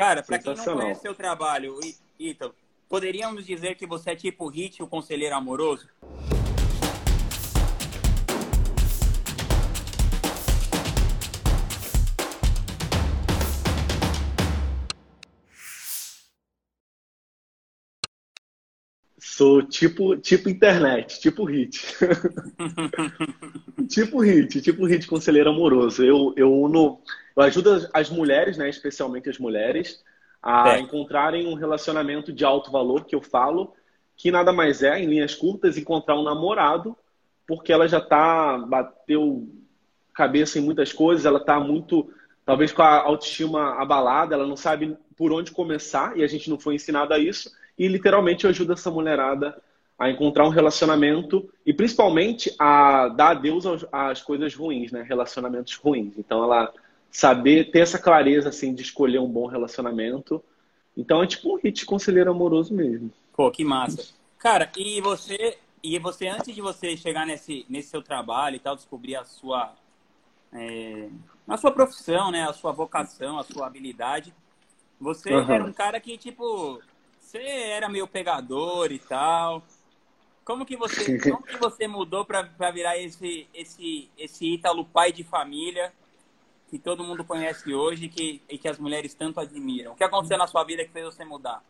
Cara, para quem não conhece seu trabalho, Ítalo, poderíamos dizer que você é tipo Hit, o conselheiro amoroso? Sou tipo, tipo internet, tipo hit. tipo hit, tipo hit conselheiro amoroso. Eu, eu, uno, eu ajudo as mulheres, né, especialmente as mulheres, a é. encontrarem um relacionamento de alto valor, que eu falo, que nada mais é, em linhas curtas, encontrar um namorado, porque ela já tá, bateu cabeça em muitas coisas, ela tá muito, talvez com a autoestima abalada, ela não sabe por onde começar, e a gente não foi ensinado a isso e literalmente eu ajudo essa mulherada a encontrar um relacionamento e principalmente a dar adeus às coisas ruins, né? Relacionamentos ruins. Então ela saber ter essa clareza assim de escolher um bom relacionamento. Então é tipo um hit conselheiro amoroso mesmo. Pô, que massa. Cara, e você e você antes de você chegar nesse nesse seu trabalho e tal, descobrir a sua é, a sua profissão, né, a sua vocação, a sua habilidade, você uhum. era um cara que tipo você era meio pegador e tal. Como que você, como que você mudou para virar esse, esse, esse Ítalo pai de família que todo mundo conhece hoje que, e que as mulheres tanto admiram? O que aconteceu na sua vida que fez você mudar?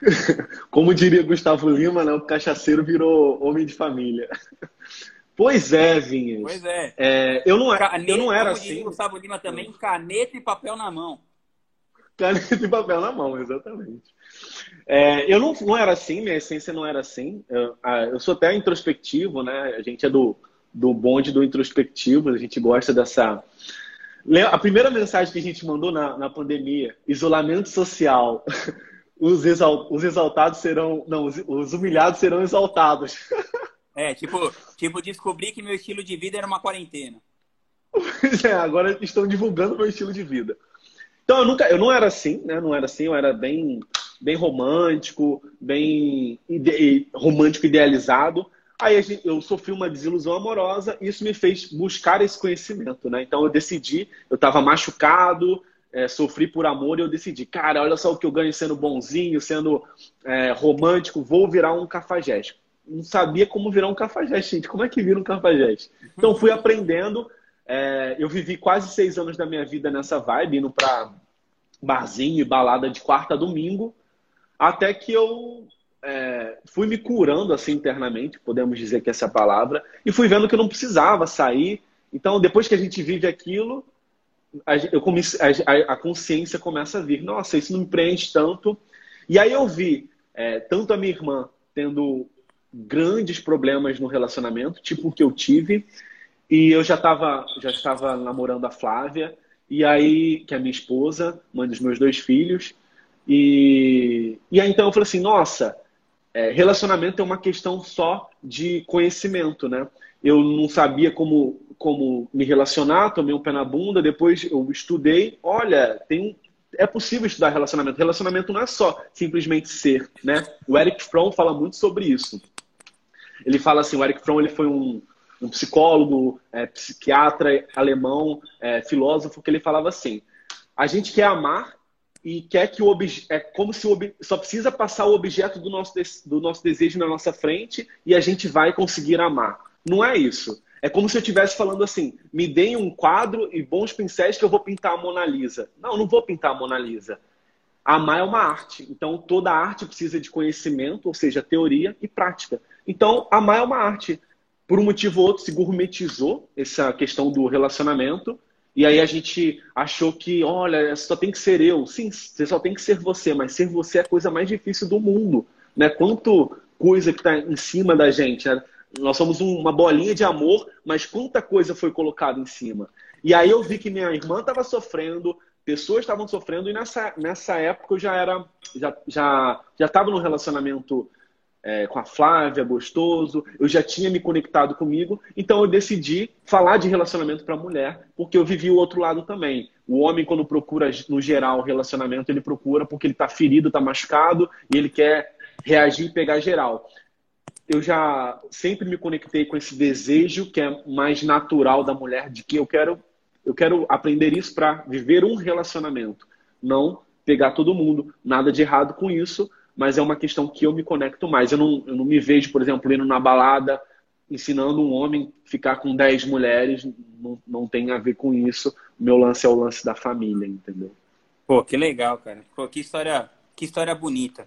Como diria Gustavo Lima, né? o cachaceiro virou homem de família. Pois é, Vinhas. Pois é. é eu, não, caneta, eu não era assim. Gustavo Lima também, caneta e papel na mão. Caneta e papel na mão, exatamente. É, eu não, não era assim, minha essência não era assim. Eu, eu, sou até introspectivo, né? A gente é do, do bonde do introspectivo, a gente gosta dessa. A primeira mensagem que a gente mandou na, na pandemia: isolamento social. Os, exal, os exaltados serão. Não, os, os humilhados serão exaltados. É, tipo, tipo, descobri que meu estilo de vida era uma quarentena. Pois é, agora estão divulgando meu estilo de vida. Então eu nunca, eu não era assim, né? Não era assim, eu era bem bem romântico, bem ide romântico idealizado. Aí gente, eu sofri uma desilusão amorosa e isso me fez buscar esse conhecimento, né? Então eu decidi, eu estava machucado, é, sofri por amor e eu decidi, cara, olha só o que eu ganho sendo bonzinho, sendo é, romântico, vou virar um cafajeste. Não sabia como virar um cafajeste, gente. Como é que vira um cafajeste? Então fui aprendendo. É, eu vivi quase seis anos da minha vida nessa vibe, indo para barzinho e balada de quarta a domingo. Até que eu é, fui me curando assim internamente, podemos dizer que essa é a palavra, e fui vendo que eu não precisava sair. Então, depois que a gente vive aquilo, a, eu comece, a, a, consciência começa a vir. Nossa, isso não me preenche tanto. E aí eu vi é, tanto a minha irmã tendo grandes problemas no relacionamento, tipo o que eu tive, e eu já estava já estava namorando a Flávia, e aí que é minha esposa, mãe dos meus dois filhos, e, e aí então eu falei assim, nossa, é, relacionamento é uma questão só de conhecimento, né? Eu não sabia como, como me relacionar, tomei um pé na bunda, depois eu estudei, olha, tem é possível estudar relacionamento. Relacionamento não é só simplesmente ser, né? O Eric Fromm fala muito sobre isso. Ele fala assim, o Eric Fromm ele foi um, um psicólogo, é, psiquiatra alemão, é, filósofo, que ele falava assim: a gente quer amar e quer que o objeto. É como se o ob... só precisa passar o objeto do nosso, de... do nosso desejo na nossa frente e a gente vai conseguir amar. Não é isso. É como se eu estivesse falando assim: me deem um quadro e bons pincéis que eu vou pintar a Mona Lisa. Não, não vou pintar a Mona Lisa. Amar é uma arte. Então, toda arte precisa de conhecimento, ou seja, teoria e prática. Então, amar é uma arte. Por um motivo ou outro, se gourmetizou essa questão do relacionamento e aí a gente achou que, olha, só tem que ser eu. Sim, você só tem que ser você, mas ser você é a coisa mais difícil do mundo. Né? Quanto coisa que está em cima da gente. Né? Nós somos uma bolinha de amor, mas quanta coisa foi colocada em cima. E aí eu vi que minha irmã estava sofrendo, pessoas estavam sofrendo, e nessa, nessa época eu já era, já já já estava num relacionamento é, com a Flávia, gostoso, eu já tinha me conectado comigo, então eu decidi falar de relacionamento para mulher, porque eu vivi o outro lado também. O homem, quando procura, no geral, relacionamento, ele procura porque ele está ferido, está machucado e ele quer reagir e pegar geral. Eu já sempre me conectei com esse desejo que é mais natural da mulher, de que eu quero, eu quero aprender isso para viver um relacionamento, não pegar todo mundo. Nada de errado com isso, mas é uma questão que eu me conecto mais. Eu não, eu não me vejo, por exemplo, indo na balada ensinando um homem ficar com 10 mulheres, não, não tem a ver com isso. O meu lance é o lance da família, entendeu? Pô, que legal, cara. Pô, que história, que história bonita.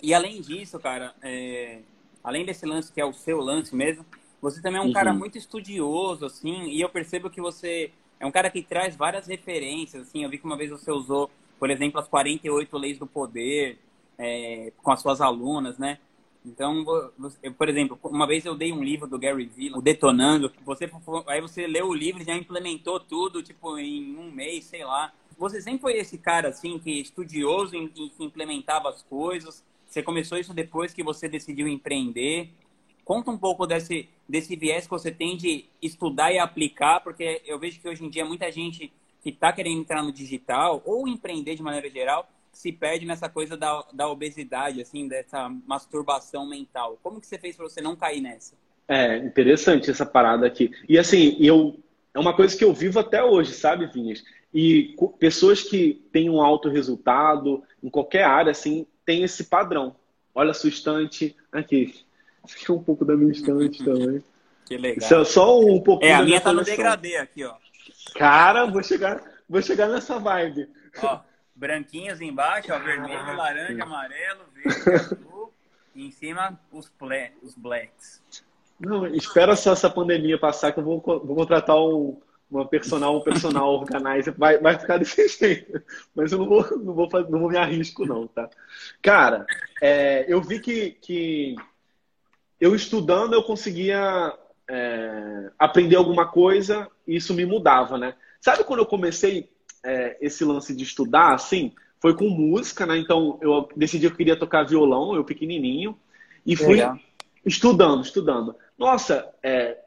E além disso, cara, é... além desse lance que é o seu lance mesmo, você também é um uhum. cara muito estudioso, assim, e eu percebo que você é um cara que traz várias referências, assim. Eu vi que uma vez você usou, por exemplo, as 48 leis do poder é, com as suas alunas, né? Então, por exemplo, uma vez eu dei um livro do Gary Vee, o Detonando. Você, aí você leu o livro e já implementou tudo, tipo, em um mês, sei lá. Você sempre foi esse cara, assim, que estudioso em, que implementava as coisas. Você começou isso depois que você decidiu empreender. Conta um pouco desse, desse viés que você tem de estudar e aplicar, porque eu vejo que hoje em dia muita gente que está querendo entrar no digital ou empreender de maneira geral se perde nessa coisa da, da obesidade, assim, dessa masturbação mental. Como que você fez para você não cair nessa? É, interessante essa parada aqui. E assim, eu é uma coisa que eu vivo até hoje, sabe, Vinhas? E pessoas que têm um alto resultado em qualquer área, assim, tem esse padrão. Olha a sua estante aqui. Aqui é um pouco da minha estante também. Que legal. Só, só um pouquinho. É, a minha tá no degradê aqui, ó. Cara, vou chegar, vou chegar nessa vibe. Ó, branquinhos embaixo, ó, vermelho, ah, laranja, amarelo, verde, azul. e em cima os, ple, os blacks. Não, espera só essa pandemia passar que eu vou, vou contratar um, uma personal, um personal organizer. Vai, vai ficar desse jeito. Mas eu não vou, não vou, fazer, não vou me arrisco, não, tá? Cara, é, eu vi que, que eu estudando eu conseguia é, aprender alguma coisa e isso me mudava, né? Sabe quando eu comecei é, esse lance de estudar, assim, foi com música, né? Então eu decidi que eu queria tocar violão, eu pequenininho, e fui Legal. estudando, estudando. Nossa, é,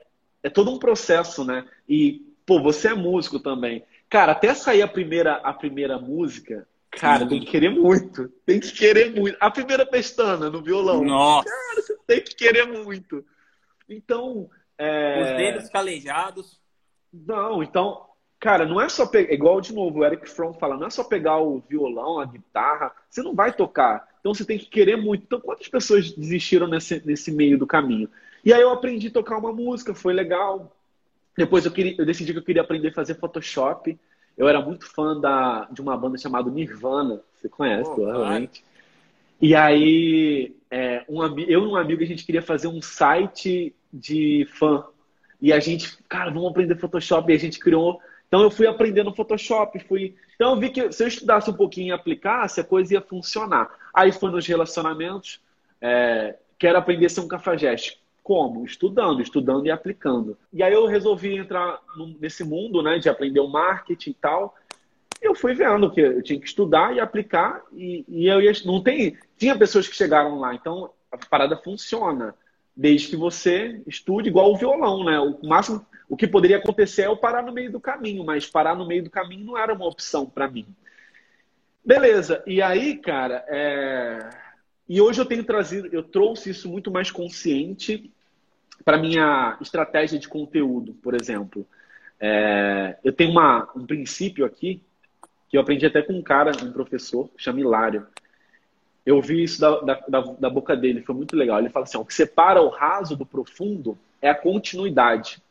é todo um processo, né? E, pô, você é músico também. Cara, até sair a primeira, a primeira música, cara, tem que querer muito. Tem que querer muito. A primeira pestana no violão. Nossa! Cara, você tem que querer muito. Então. É... Os dedos calejados. Não, então, Cara, não é só pegar, igual de novo o Eric Fromm fala, não é só pegar o violão, a guitarra, você não vai tocar. Então você tem que querer muito. Então quantas pessoas desistiram nesse, nesse meio do caminho? E aí eu aprendi a tocar uma música, foi legal. Depois eu, queria, eu decidi que eu queria aprender a fazer Photoshop. Eu era muito fã da, de uma banda chamada Nirvana, você conhece, oh, provavelmente. E aí, é, um, eu e um amigo, a gente queria fazer um site de fã. E a gente, cara, vamos aprender Photoshop. E a gente criou então eu fui aprendendo Photoshop, fui. Então eu vi que se eu estudasse um pouquinho e aplicasse, a coisa ia funcionar. Aí foi nos relacionamentos, é, quero aprender a ser um cafajeste. Como? Estudando, estudando e aplicando. E aí eu resolvi entrar nesse mundo, né, de aprender o marketing e tal. Eu fui vendo que eu tinha que estudar e aplicar e, e eu ia, não tem, tinha pessoas que chegaram lá, então a parada funciona desde que você estude igual o violão, né? O máximo o que poderia acontecer é eu parar no meio do caminho, mas parar no meio do caminho não era uma opção para mim. Beleza. E aí, cara, é... e hoje eu tenho trazido, eu trouxe isso muito mais consciente para minha estratégia de conteúdo, por exemplo. É... Eu tenho uma, um princípio aqui que eu aprendi até com um cara, um professor, chama Hilário. Eu vi isso da, da, da boca dele, foi muito legal. Ele fala assim: o que separa o raso do profundo é a continuidade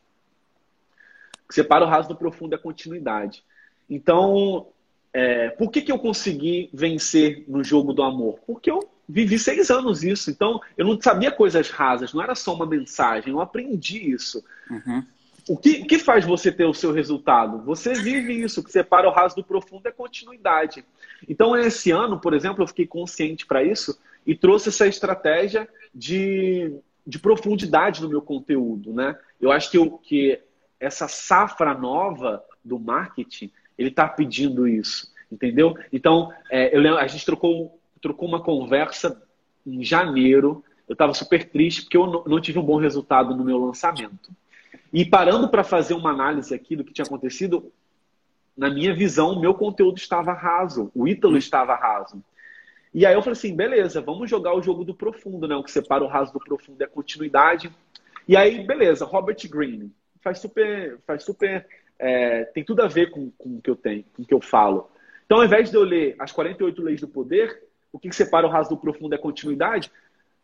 que separa o raso do profundo é a continuidade. Então, é, por que, que eu consegui vencer no jogo do amor? Porque eu vivi seis anos isso. Então, eu não sabia coisas rasas, não era só uma mensagem, eu aprendi isso. Uhum. O que, que faz você ter o seu resultado? Você vive isso, o que separa o raso do profundo é continuidade. Então, esse ano, por exemplo, eu fiquei consciente para isso e trouxe essa estratégia de, de profundidade no meu conteúdo. Né? Eu acho que, eu, que essa safra nova do marketing, ele está pedindo isso, entendeu? Então, é, eu lembro, a gente trocou, trocou uma conversa em janeiro. Eu estava super triste porque eu não, não tive um bom resultado no meu lançamento. E parando para fazer uma análise aqui do que tinha acontecido, na minha visão, o meu conteúdo estava raso, o Ítalo estava raso. E aí eu falei assim, beleza, vamos jogar o jogo do profundo, né? O que separa o raso do profundo é a continuidade. E aí, beleza, Robert Greene faz super, faz super, é, tem tudo a ver com, com o que eu tenho, com o que eu falo. Então, ao invés de eu ler as 48 leis do poder, o que, separa o raso do profundo é a continuidade?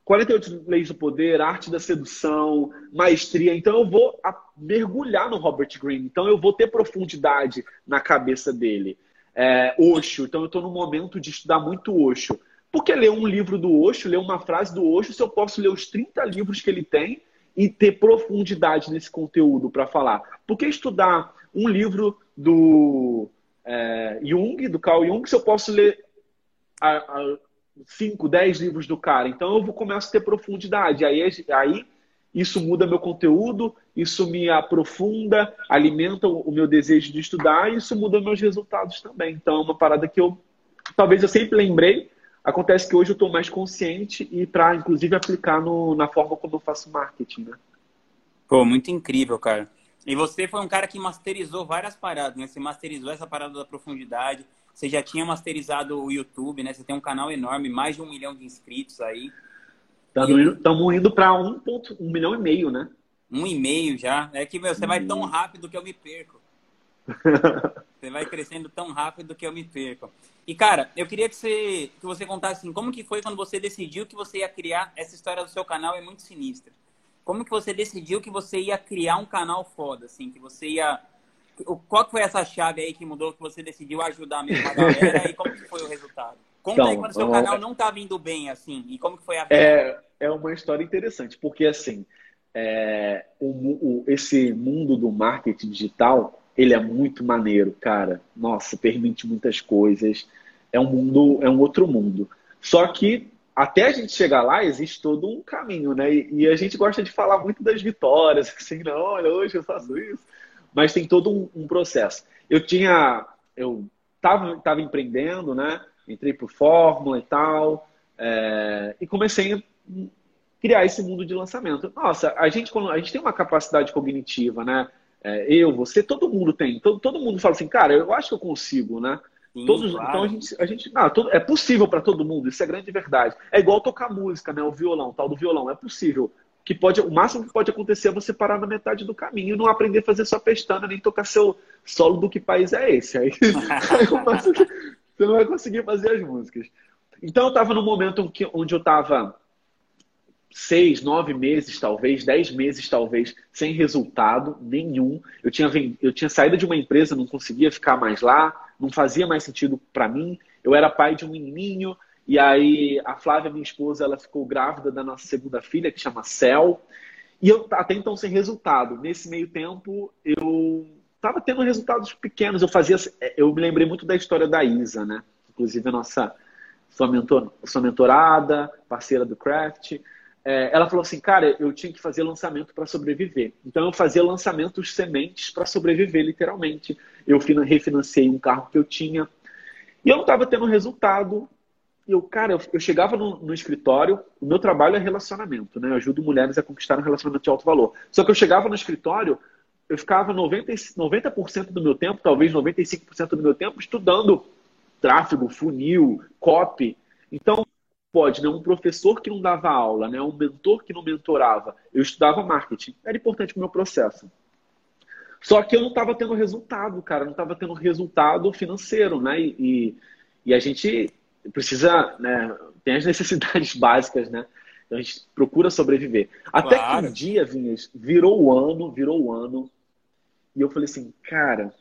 48 leis do poder, arte da sedução, maestria. Então eu vou mergulhar no Robert Greene. Então eu vou ter profundidade na cabeça dele. É, Osho. Então eu estou no momento de estudar muito Osho. Por que ler um livro do Osho, ler uma frase do Osho, se eu posso ler os 30 livros que ele tem e ter profundidade nesse conteúdo para falar? Por que estudar um livro do é, Jung, do Carl Jung, se eu posso ler a, a, 5, 10 livros do cara? Então eu vou começar a ter profundidade. Aí, aí isso muda meu conteúdo, isso me aprofunda, alimenta o meu desejo de estudar e isso muda meus resultados também. Então é uma parada que eu talvez eu sempre lembrei, Acontece que hoje eu estou mais consciente e para, inclusive, aplicar no, na forma como eu faço marketing, né? Pô, muito incrível, cara. E você foi um cara que masterizou várias paradas, né? Você masterizou essa parada da profundidade. Você já tinha masterizado o YouTube, né? Você tem um canal enorme, mais de um milhão de inscritos aí. Estamos indo para um, ponto, um milhão e meio, né? Um e meio já. É que, meu, você vai tão rápido que eu me perco. você vai crescendo tão rápido que eu me perco. E, cara, eu queria que você, que você contasse assim, como que foi quando você decidiu que você ia criar essa história do seu canal é muito sinistra. Como que você decidiu que você ia criar um canal foda, assim, que você ia... Qual foi essa chave aí que mudou, que você decidiu ajudar mesmo a galera e como que foi o resultado? Conta então, aí quando seu canal não tá vindo bem, assim, e como que foi a vida. É, é uma história interessante, porque, assim, é, o, o, esse mundo do marketing digital, ele é muito maneiro, cara. Nossa, permite muitas coisas é um mundo, é um outro mundo. Só que até a gente chegar lá existe todo um caminho, né? E, e a gente gosta de falar muito das vitórias, assim, não, olha, hoje eu faço isso. Mas tem todo um, um processo. Eu tinha, eu tava, tava empreendendo, né? Entrei por Fórmula e tal, é, e comecei a criar esse mundo de lançamento. Nossa, a gente, a gente tem uma capacidade cognitiva, né? É, eu, você, todo mundo tem. Todo, todo mundo fala assim, cara, eu acho que eu consigo, né? Sim, Todos, claro. Então a gente, a gente não, todo, é possível para todo mundo, isso é grande verdade. É igual tocar música, né? O violão, tal do violão, é possível. Que pode, o máximo que pode acontecer é você parar na metade do caminho e não aprender a fazer sua pestana, nem tocar seu solo do que país é esse. Aí, aí você não vai conseguir fazer as músicas. Então eu estava no momento onde eu estava seis, nove meses, talvez, dez meses, talvez, sem resultado nenhum. Eu tinha, eu tinha saído de uma empresa, não conseguia ficar mais lá, não fazia mais sentido para mim. Eu era pai de um menininho, e aí a Flávia, minha esposa, ela ficou grávida da nossa segunda filha, que chama Cel. E eu até então sem resultado. Nesse meio tempo, eu estava tendo resultados pequenos. Eu fazia, eu me lembrei muito da história da Isa, né? Inclusive a nossa sua, mentor, sua mentorada, parceira do Craft é, ela falou assim, cara, eu tinha que fazer lançamento para sobreviver. Então eu fazia lançamentos sementes para sobreviver, literalmente. Eu refinanciei um carro que eu tinha e eu não estava tendo resultado. E eu, cara, eu, chegava no, no, escritório, o meu trabalho é relacionamento, né? Eu ajudo mulheres a conquistar um relacionamento de alto valor. Só que eu chegava no escritório, eu ficava 90%, 90 do meu tempo, talvez 95% do meu tempo, estudando tráfego, funil, copy. Então, pode, né? Um professor que não dava aula, né? Um mentor que não mentorava. Eu estudava marketing. Era importante para o meu processo. Só que eu não estava tendo resultado, cara. Não estava tendo resultado financeiro, né? E, e, a gente precisa, né? Tem as necessidades básicas, né? Então a gente procura sobreviver. Até claro. que um dia, Vinhas, virou o ano, virou o ano. E eu falei assim, cara,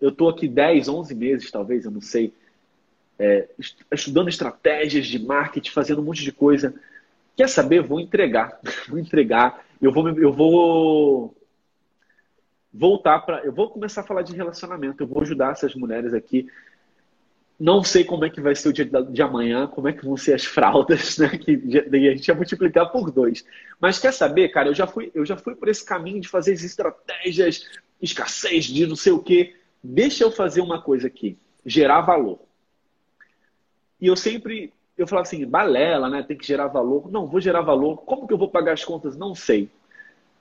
eu tô aqui 10, 11 meses, talvez, eu não sei é, estudando estratégias de marketing, fazendo um monte de coisa. Quer saber? Vou entregar. vou entregar. Eu vou, eu vou voltar para. Eu vou começar a falar de relacionamento. Eu vou ajudar essas mulheres aqui. Não sei como é que vai ser o dia de amanhã, como é que vão ser as fraldas, né? Que a gente ia multiplicar por dois. Mas quer saber, cara? Eu já fui, eu já fui por esse caminho de fazer as estratégias, escassez de não sei o quê. Deixa eu fazer uma coisa aqui: gerar valor. E eu sempre, eu falava assim, balela, né? Tem que gerar valor. Não, vou gerar valor. Como que eu vou pagar as contas? Não sei.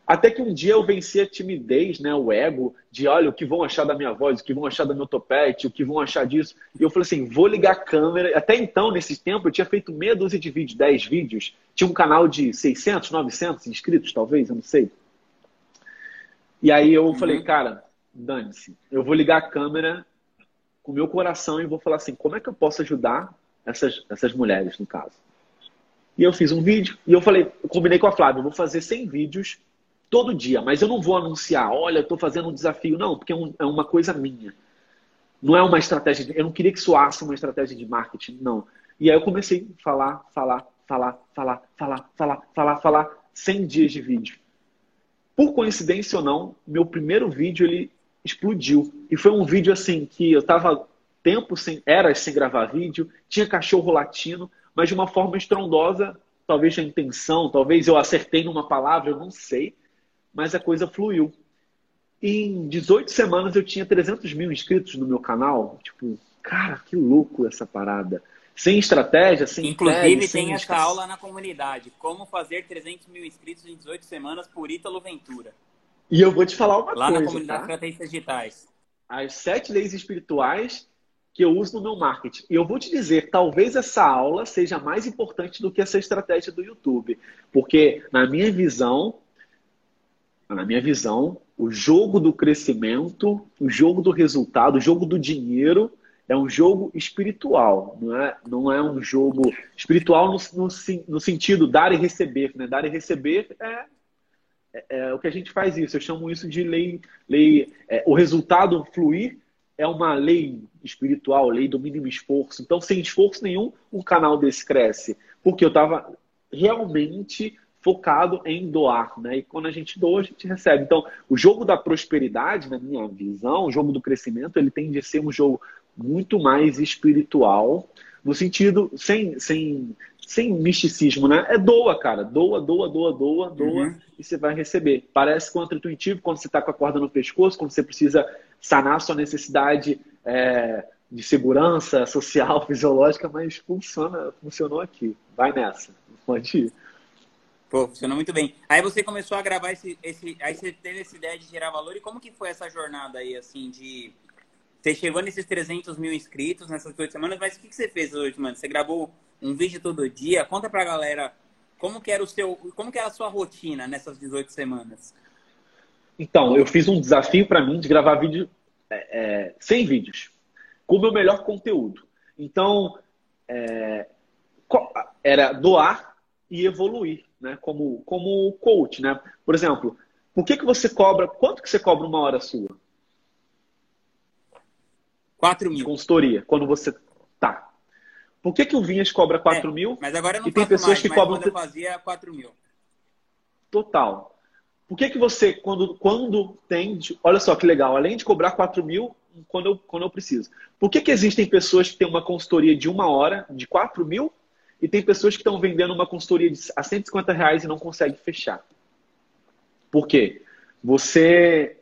Até que um dia eu venci a timidez, né, o ego, de olha o que vão achar da minha voz, o que vão achar do meu topete, o que vão achar disso. E eu falei assim, vou ligar a câmera. Até então, nesse tempo, eu tinha feito meia dúzia de vídeos, 10 vídeos. Tinha um canal de 600, 900 inscritos, talvez, eu não sei. E aí eu uhum. falei, cara, dane-se. Eu vou ligar a câmera com o meu coração e vou falar assim: como é que eu posso ajudar essas, essas mulheres, no caso? E eu fiz um vídeo e eu falei, eu combinei com a Flávia, eu vou fazer 100 vídeos todo dia, mas eu não vou anunciar, olha, estou fazendo um desafio, não, porque é, um, é, uma coisa minha. Não é uma estratégia, de, eu não queria que soasse uma estratégia de marketing, não. E aí eu comecei a falar, falar, falar, falar, falar, falar, falar, falar, 100 dias de vídeo. Por coincidência ou não, meu primeiro vídeo ele explodiu. E foi um vídeo assim que eu estava tempo sem, era sem gravar vídeo, tinha cachorro latino, mas de uma forma estrondosa, talvez a intenção, talvez eu acertei numa palavra, eu não sei, mas a coisa fluiu. Em 18 semanas eu tinha 300 mil inscritos no meu canal. Tipo, cara, que louco essa parada. Sem estratégia, sem Inclusive, tag, tem essa aula na comunidade. Como fazer 300 mil inscritos em 18 semanas por Ítalo Ventura. E eu vou te falar uma Lá coisa. Lá na comunidade tá? Estratégias Digitais. As sete leis espirituais que eu uso no meu marketing. E eu vou te dizer, talvez essa aula seja mais importante do que essa estratégia do YouTube. Porque, na minha visão, na minha visão, o jogo do crescimento, o jogo do resultado, o jogo do dinheiro é um jogo espiritual, não é, não é um jogo espiritual no, no, no sentido dar e receber. Né? Dar e receber é, é, é, o que a gente faz isso. Eu chamo isso de lei. lei é, o resultado fluir é uma lei espiritual, lei do mínimo esforço. Então, sem esforço nenhum, um canal desse cresce. Porque eu estava realmente focado em doar, né? E quando a gente doa, a gente recebe. Então, o jogo da prosperidade, na minha visão, o jogo do crescimento, ele tende a ser um jogo muito mais espiritual, no sentido sem, sem, sem misticismo, né? É doa, cara. Doa, doa, doa, doa, doa uhum. e você vai receber. Parece contra-intuitivo quando você está com a corda no pescoço, quando você precisa sanar sua necessidade é, de segurança social, fisiológica, mas funciona, funcionou aqui. Vai nessa. Pode ir. Pô, funcionou muito bem. Aí você começou a gravar esse, esse. Aí você teve essa ideia de gerar valor. E como que foi essa jornada aí, assim, de você chegou nesses 300 mil inscritos nessas oito semanas, mas o que, você fez hoje, mano? Você gravou um vídeo todo dia? Conta pra galera como que era o seu, como que era a sua rotina nessas 18 semanas. Então, eu fiz um desafio para mim de gravar vídeo é, é, 100 vídeos com o meu melhor conteúdo. Então, é, era doar e evoluir, né? Como, como coach, né? Por exemplo, por que, que você cobra, quanto que você cobra uma hora sua? 4 mil. Consultoria, quando você tá. Por que, que o Vinhas cobra 4 é, mil? Mas agora não e tem pessoas mais, que cobram. Quando eu fazia 4 mil. Total. Por que, que você, quando, quando tem. Olha só que legal, além de cobrar 4 mil quando eu, quando eu preciso. Por que, que existem pessoas que têm uma consultoria de uma hora, de 4 mil, e tem pessoas que estão vendendo uma consultoria a 150 reais e não conseguem fechar? Por quê? Você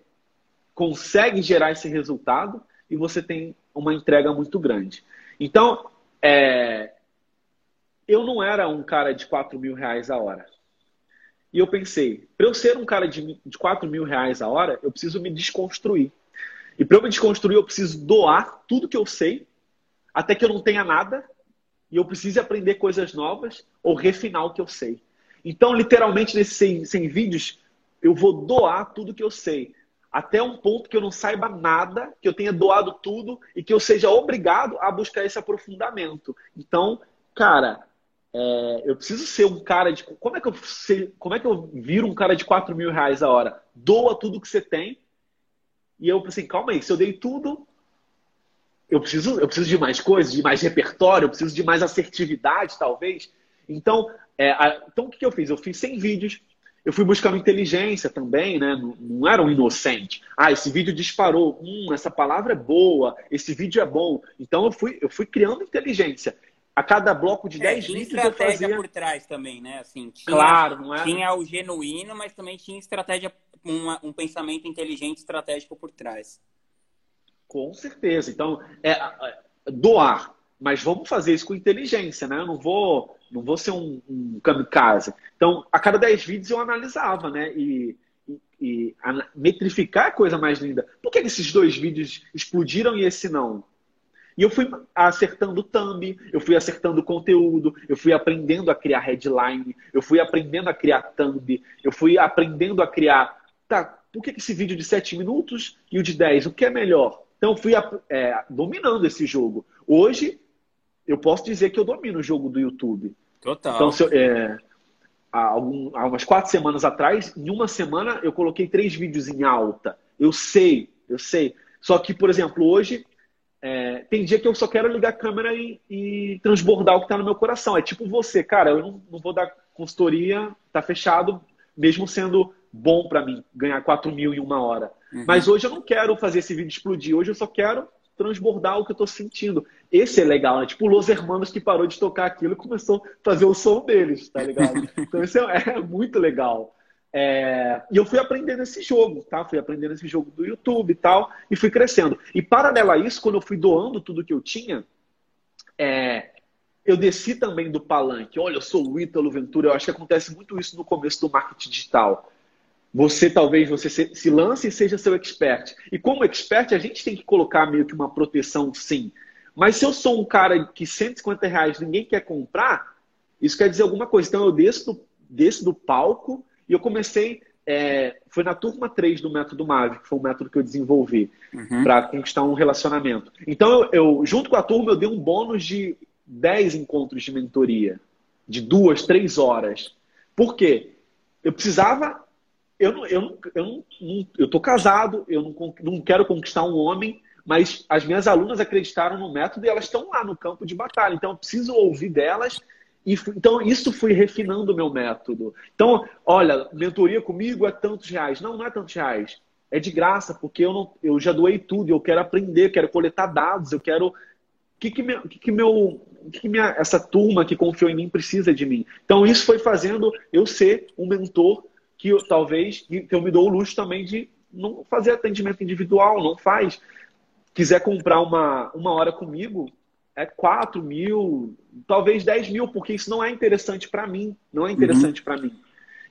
consegue gerar esse resultado e você tem uma entrega muito grande. Então, é, eu não era um cara de 4 mil reais a hora. E eu pensei, para eu ser um cara de, de 4 mil reais a hora, eu preciso me desconstruir. E para eu me desconstruir, eu preciso doar tudo que eu sei, até que eu não tenha nada, e eu preciso aprender coisas novas ou refinar o que eu sei. Então, literalmente, nesses 100, 100 vídeos, eu vou doar tudo que eu sei até um ponto que eu não saiba nada, que eu tenha doado tudo e que eu seja obrigado a buscar esse aprofundamento. Então, cara, é, eu preciso ser um cara de. Como é que eu como é que eu viro um cara de 4 mil reais a hora? Doa tudo que você tem. E eu assim, calma aí, se eu dei tudo, eu preciso, eu preciso de mais coisas, de mais repertório, eu preciso de mais assertividade, talvez. Então, é, a, então o que, que eu fiz? Eu fiz 100 vídeos eu fui buscando inteligência também, né? Não, não, era um inocente. Ah, esse vídeo disparou. Hum, essa palavra é boa. Esse vídeo é bom. Então eu fui, eu fui criando inteligência. A cada bloco de 10 é, vídeos eu fazia... estratégia por trás também, né? Assim, tinha, claro, não é? Tinha o genuíno, mas também tinha estratégia, um, um pensamento inteligente estratégico por trás. Com certeza. Então, é, é doar. Mas vamos fazer isso com inteligência, né? Eu não vou não vou ser um, um kamikaze. Então, a cada 10 vídeos eu analisava, né? E, e, e a, metrificar é a coisa mais linda. Por que esses dois vídeos explodiram e esse não? E eu fui acertando thumb, eu fui acertando conteúdo, eu fui aprendendo a criar headline, eu fui aprendendo a criar thumb, eu fui aprendendo a criar. Tá, por que esse vídeo de 7 minutos e o de 10? O que é melhor? Então fui é, dominando esse jogo. Hoje, eu posso dizer que eu domino o jogo do YouTube. Total. Então, eu, é, há, algum, há umas quatro semanas atrás, em uma semana, eu coloquei três vídeos em alta. Eu sei, eu sei. Só que, por exemplo, hoje, é, tem dia que eu só quero ligar a câmera e, e transbordar o que está no meu coração. É tipo você, cara, eu não, não vou dar consultoria, tá fechado, mesmo sendo bom para mim ganhar 4 mil em uma hora. Uhum. Mas hoje eu não quero fazer esse vídeo explodir. Hoje eu só quero transbordar o que eu tô sentindo. Esse é legal, né? Tipo Los Hermanos que parou de tocar aquilo e começou a fazer o som deles, tá ligado? Então isso é, é muito legal. É... E eu fui aprendendo esse jogo, tá? Fui aprendendo esse jogo do YouTube e tal, e fui crescendo. E paralelo a isso, quando eu fui doando tudo que eu tinha, é... eu desci também do palanque. Olha, eu sou o Ítalo Ventura. Eu acho que acontece muito isso no começo do marketing digital. Você talvez você se lance e seja seu expert. E como expert, a gente tem que colocar meio que uma proteção, sim. Mas se eu sou um cara que 150 reais ninguém quer comprar, isso quer dizer alguma coisa. Então eu desço do, desço do palco e eu comecei. É, foi na turma 3 do método MAVE, que foi um método que eu desenvolvi uhum. para conquistar um relacionamento. Então, eu, eu, junto com a turma, eu dei um bônus de 10 encontros de mentoria, de duas, três horas. Por quê? Eu precisava eu não, eu não, eu não, eu tô casado, eu não, não quero conquistar um homem, mas as minhas alunas acreditaram no método e elas estão lá no campo de batalha. Então eu preciso ouvir delas e então isso fui refinando o meu método. Então, olha, mentoria comigo é tantos reais. Não, não é tantos reais. É de graça, porque eu, não, eu já doei tudo, eu quero aprender, quero coletar dados, eu quero. O que, que, meu, que, que meu, que minha, essa turma que confiou em mim precisa de mim? Então, isso foi fazendo eu ser um mentor que eu, talvez que eu me dou o luxo também de não fazer atendimento individual, não faz. Quiser comprar uma, uma hora comigo, é 4 mil, talvez 10 mil, porque isso não é interessante para mim. Não é interessante uhum. para mim.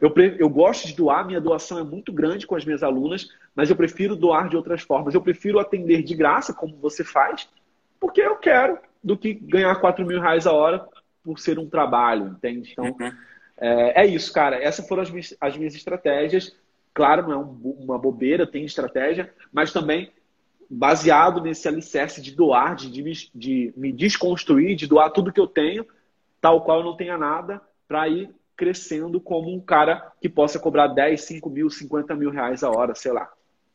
Eu, eu gosto de doar, minha doação é muito grande com as minhas alunas, mas eu prefiro doar de outras formas. Eu prefiro atender de graça, como você faz, porque eu quero, do que ganhar 4 mil reais a hora por ser um trabalho, entende? Então, uhum. É, é isso, cara. Essas foram as minhas, as minhas estratégias. Claro, não é um, uma bobeira, tem estratégia, mas também baseado nesse alicerce de doar, de, de, de me desconstruir, de doar tudo que eu tenho, tal qual eu não tenha nada, para ir crescendo como um cara que possa cobrar 10, 5 mil, 50 mil reais a hora, sei lá.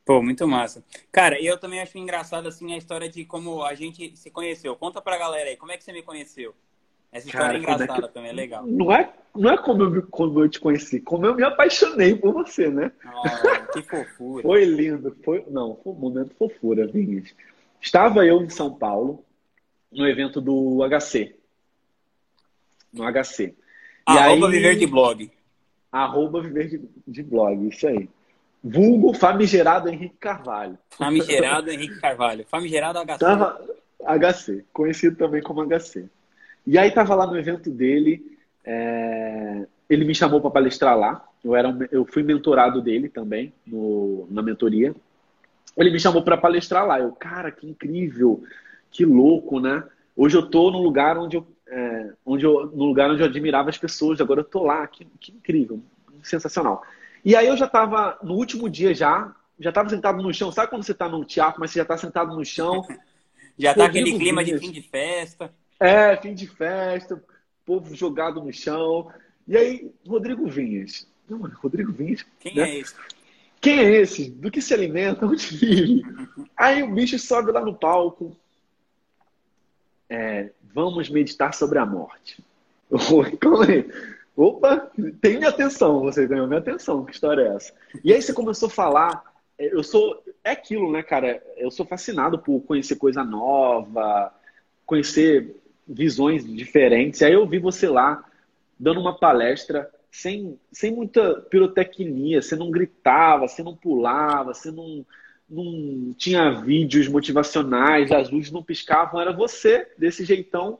Pô, muito massa. Cara, eu também acho engraçado assim a história de como a gente se conheceu. Conta pra galera aí, como é que você me conheceu? Essa história Cara, é engraçada que... também, é legal. Não é, não é como, eu, como eu te conheci, como eu me apaixonei por você, né? Oh, que fofura. foi lindo. Foi, não, foi um momento fofura, Vinhas. Estava eu em São Paulo, no evento do HC. No HC. E arroba aí, Viver de Blog. Arroba Viver de, de Blog, isso aí. Vulgo Famigerado Henrique Carvalho. Famigerado Henrique Carvalho. Famigerado HC. Tava, HC, conhecido também como HC. E aí tava lá no evento dele, é... ele me chamou para palestrar lá. Eu, era um... eu fui mentorado dele também no... na mentoria. Ele me chamou para palestrar lá. Eu, cara, que incrível, que louco, né? Hoje eu tô no lugar onde eu, é... onde eu, no lugar onde eu admirava as pessoas. Agora eu tô lá, que, que incrível, sensacional. E aí eu já tava no último dia já, já tava sentado no chão. Sabe quando você tá num teatro, mas você já tá sentado no chão? já tá aquele clima de fim de festa. É, fim de festa, povo jogado no chão. E aí, Rodrigo Vinhas. Não, Rodrigo Vinhas. Quem né? é esse? Quem é esse? Do que se alimenta? Onde vive? aí o bicho sobe lá no palco. É, vamos meditar sobre a morte. Calma aí. Opa, tem minha atenção, você ganhou minha atenção, que história é essa? E aí você começou a falar, é, eu sou, é aquilo, né, cara? Eu sou fascinado por conhecer coisa nova, conhecer visões diferentes. Aí eu vi você lá dando uma palestra sem, sem muita pirotecnia, você não gritava, você não pulava, você não, não tinha vídeos motivacionais, as luzes não piscavam, era você desse jeitão,